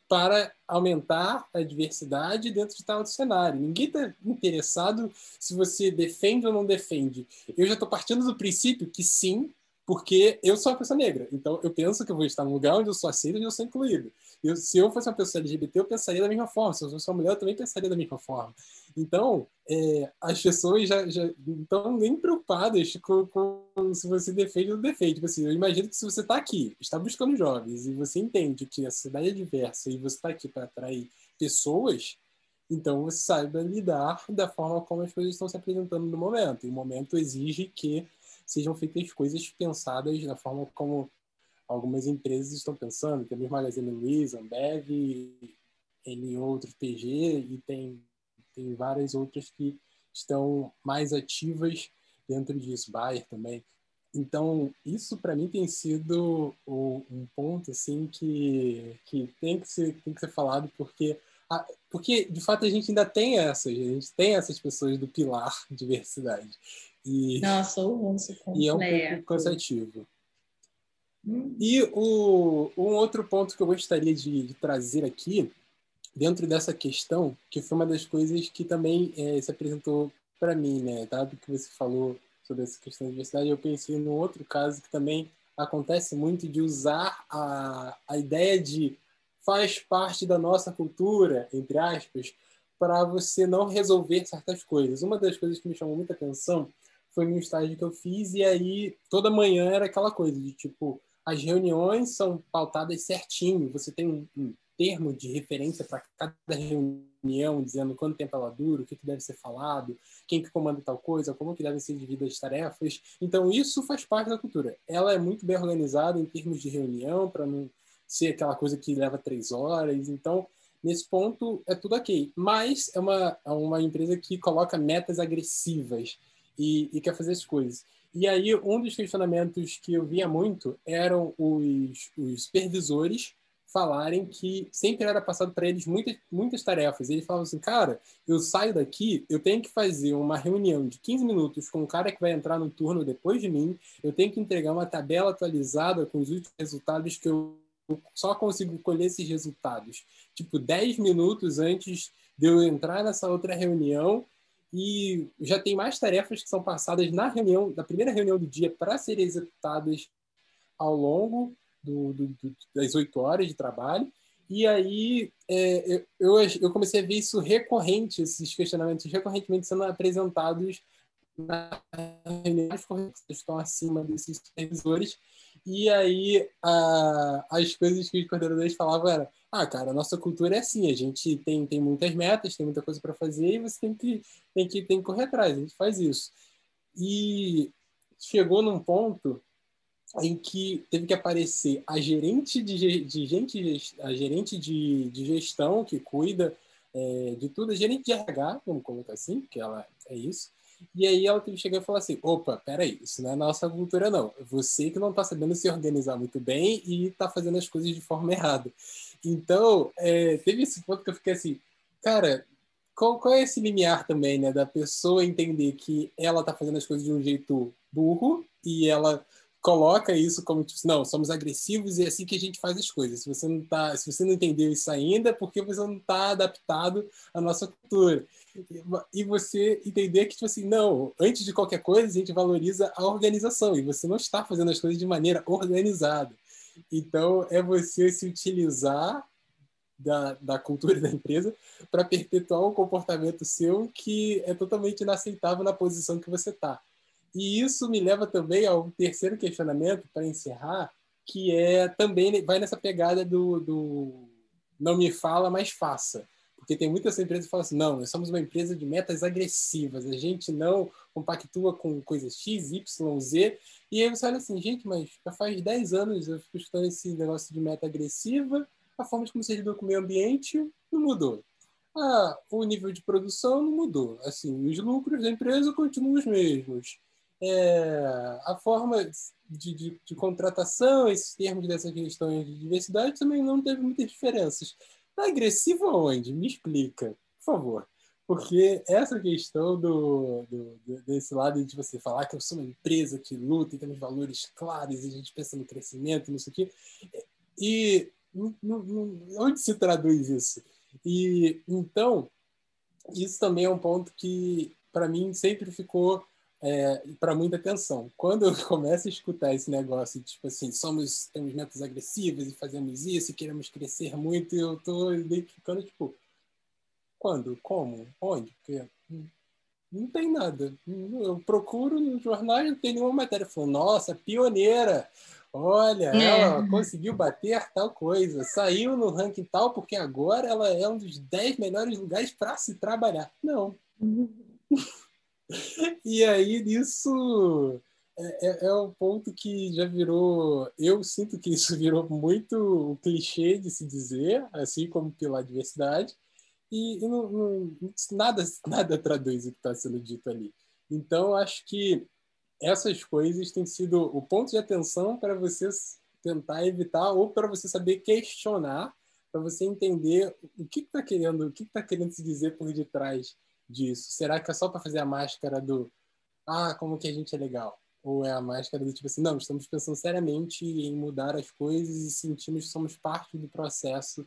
para aumentar a diversidade dentro de tal cenário. Ninguém está interessado se você defende ou não defende. Eu já estou partindo do princípio que sim, porque eu sou uma pessoa negra. Então, eu penso que eu vou estar num lugar onde eu sou aceito e eu sou incluído. Eu, se eu fosse uma pessoa LGBT, eu pensaria da mesma forma. Se eu fosse uma mulher, eu também pensaria da mesma forma. Então, é, as pessoas já, já estão nem preocupadas com, com, se você defende ou não defende. Tipo assim, eu imagino que se você está aqui, está buscando jovens, e você entende que a cidade é diversa e você está aqui para atrair pessoas, então você saiba lidar da forma como as coisas estão se apresentando no momento. E o momento exige que sejam feitas coisas pensadas da forma como algumas empresas estão pensando. Temos Magazine Luiza, Ambev, N outros PG e tem, tem várias outras que estão mais ativas dentro disso, Bayer também. Então, isso para mim tem sido um ponto assim que, que tem que ser tem que ser falado porque porque de fato a gente ainda tem essas, a gente tem essas pessoas do pilar diversidade. E, Nossa, o russo E é um pouco cansativo. Hum. E o, um outro ponto que eu gostaria de, de, trazer aqui, dentro dessa questão, que foi uma das coisas que também é, se apresentou para mim, né? Dado que você falou sobre essa questão de diversidade, eu pensei num outro caso que também acontece muito de usar a, a ideia de faz parte da nossa cultura, entre aspas, para você não resolver certas coisas. Uma das coisas que me chamou muita atenção foi no estágio que eu fiz, e aí toda manhã era aquela coisa de tipo, as reuniões são pautadas certinho, você tem um, um termo de referência para cada reunião, dizendo quanto tempo ela dura, o que, que deve ser falado, quem que comanda tal coisa, como que devem ser divididas as tarefas. Então, isso faz parte da cultura. Ela é muito bem organizada em termos de reunião, para não ser aquela coisa que leva três horas. Então, nesse ponto, é tudo ok. Mas é uma, é uma empresa que coloca metas agressivas e, e quer fazer as coisas. E aí, um dos questionamentos que eu via muito eram os, os supervisores falarem que sempre era passado para eles muitas, muitas tarefas. Eles falavam assim, cara, eu saio daqui, eu tenho que fazer uma reunião de 15 minutos com o cara que vai entrar no turno depois de mim, eu tenho que entregar uma tabela atualizada com os últimos resultados que eu só consigo colher esses resultados, tipo, 10 minutos antes de eu entrar nessa outra reunião e já tem mais tarefas que são passadas na reunião, na primeira reunião do dia, para serem executadas ao longo do, do, do, das oito horas de trabalho. E aí é, eu, eu comecei a ver isso recorrente, esses questionamentos recorrentemente sendo apresentados na reunião, que estão acima desses supervisores. E aí a, as coisas que os coordenadores falavam eram ah, cara, a nossa cultura é assim, a gente tem, tem muitas metas, tem muita coisa para fazer e você tem que, tem, que, tem que correr atrás, a gente faz isso. E chegou num ponto em que teve que aparecer a gerente de, de gente, a gerente de, de gestão que cuida é, de tudo, a gerente de RH, vamos colocar assim, que ela é isso, e aí ela teve que chegar e falar assim: opa, peraí, isso não é nossa cultura, não. Você que não está sabendo se organizar muito bem e está fazendo as coisas de forma errada. Então, é, teve esse ponto que eu fiquei assim, cara, qual, qual, é esse limiar também, né? Da pessoa entender que ela está fazendo as coisas de um jeito burro e ela coloca isso como tipo, não, somos agressivos e é assim que a gente faz as coisas. Se você não tá, se você não entendeu isso ainda, é porque você não está adaptado à nossa cultura. E você entender que tipo assim, não, antes de qualquer coisa a gente valoriza a organização e você não está fazendo as coisas de maneira organizada. Então é você se utilizar da, da cultura da empresa para perpetuar um comportamento seu que é totalmente inaceitável na posição que você está. E isso me leva também ao terceiro questionamento, para encerrar, que é também vai nessa pegada do, do não me fala, mas faça. Porque tem muitas empresas que falam assim, não, nós somos uma empresa de metas agressivas, a gente não compactua com coisas X, Y, Z. E aí você olha assim, gente, mas já faz 10 anos eu fico escutando esse negócio de meta agressiva, a forma como você lida com o meio ambiente não mudou. Ah, o nível de produção não mudou. Assim, os lucros da empresa continuam os mesmos é, a forma de, de, de, contratação, esses termos dessas questões de diversidade também não teve muitas diferenças. Tá agressivo aonde? Me explica, por favor. Porque essa questão do, do, desse lado de você falar que eu sou uma empresa que luta e tem valores claros e a gente pensa no crescimento, não sei o quê, e onde se traduz isso? E então, isso também é um ponto que, para mim, sempre ficou é, para muita atenção. Quando eu começo a escutar esse negócio, tipo assim, somos, temos metas agressivas e fazemos isso e queremos crescer muito, eu tô identificando, tipo, quando? Como? Onde? Porque não tem nada. Eu procuro no jornal não tem nenhuma matéria. Falou, nossa, pioneira! Olha, é. ela conseguiu bater tal coisa, saiu no ranking tal, porque agora ela é um dos 10 melhores lugares para se trabalhar. Não. e aí, isso é, é, é, um ponto que já virou. Eu sinto que isso virou muito o clichê de se dizer, assim como pela diversidade, e, e não, não, nada, nada traduz o que está sendo dito ali. Então, acho que essas coisas têm sido o ponto de atenção para você tentar evitar ou para você saber questionar, para você entender o que está querendo, o que está querendo se dizer por detrás disso. Será que é só para fazer a máscara do ah, como que a gente é legal? Ou é a máscara do tipo assim, não, estamos pensando seriamente em mudar as coisas e sentimos que somos parte do processo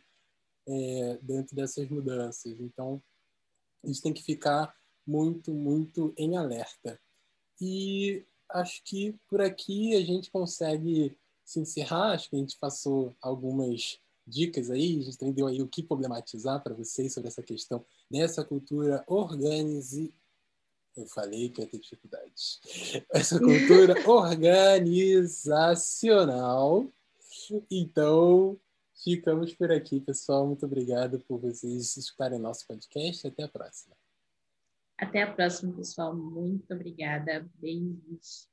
é, dentro dessas mudanças. Então, a gente tem que ficar muito, muito em alerta. E acho que por aqui a gente consegue se encerrar. Acho que a gente passou algumas dicas aí, a gente entendeu aí o que problematizar para vocês sobre essa questão dessa cultura organize. Eu falei que ia ter dificuldades. Essa cultura organizacional. Então, ficamos por aqui, pessoal. Muito obrigado por vocês escutarem nosso podcast. Até a próxima. Até a próxima, pessoal. Muito obrigada. Beijos.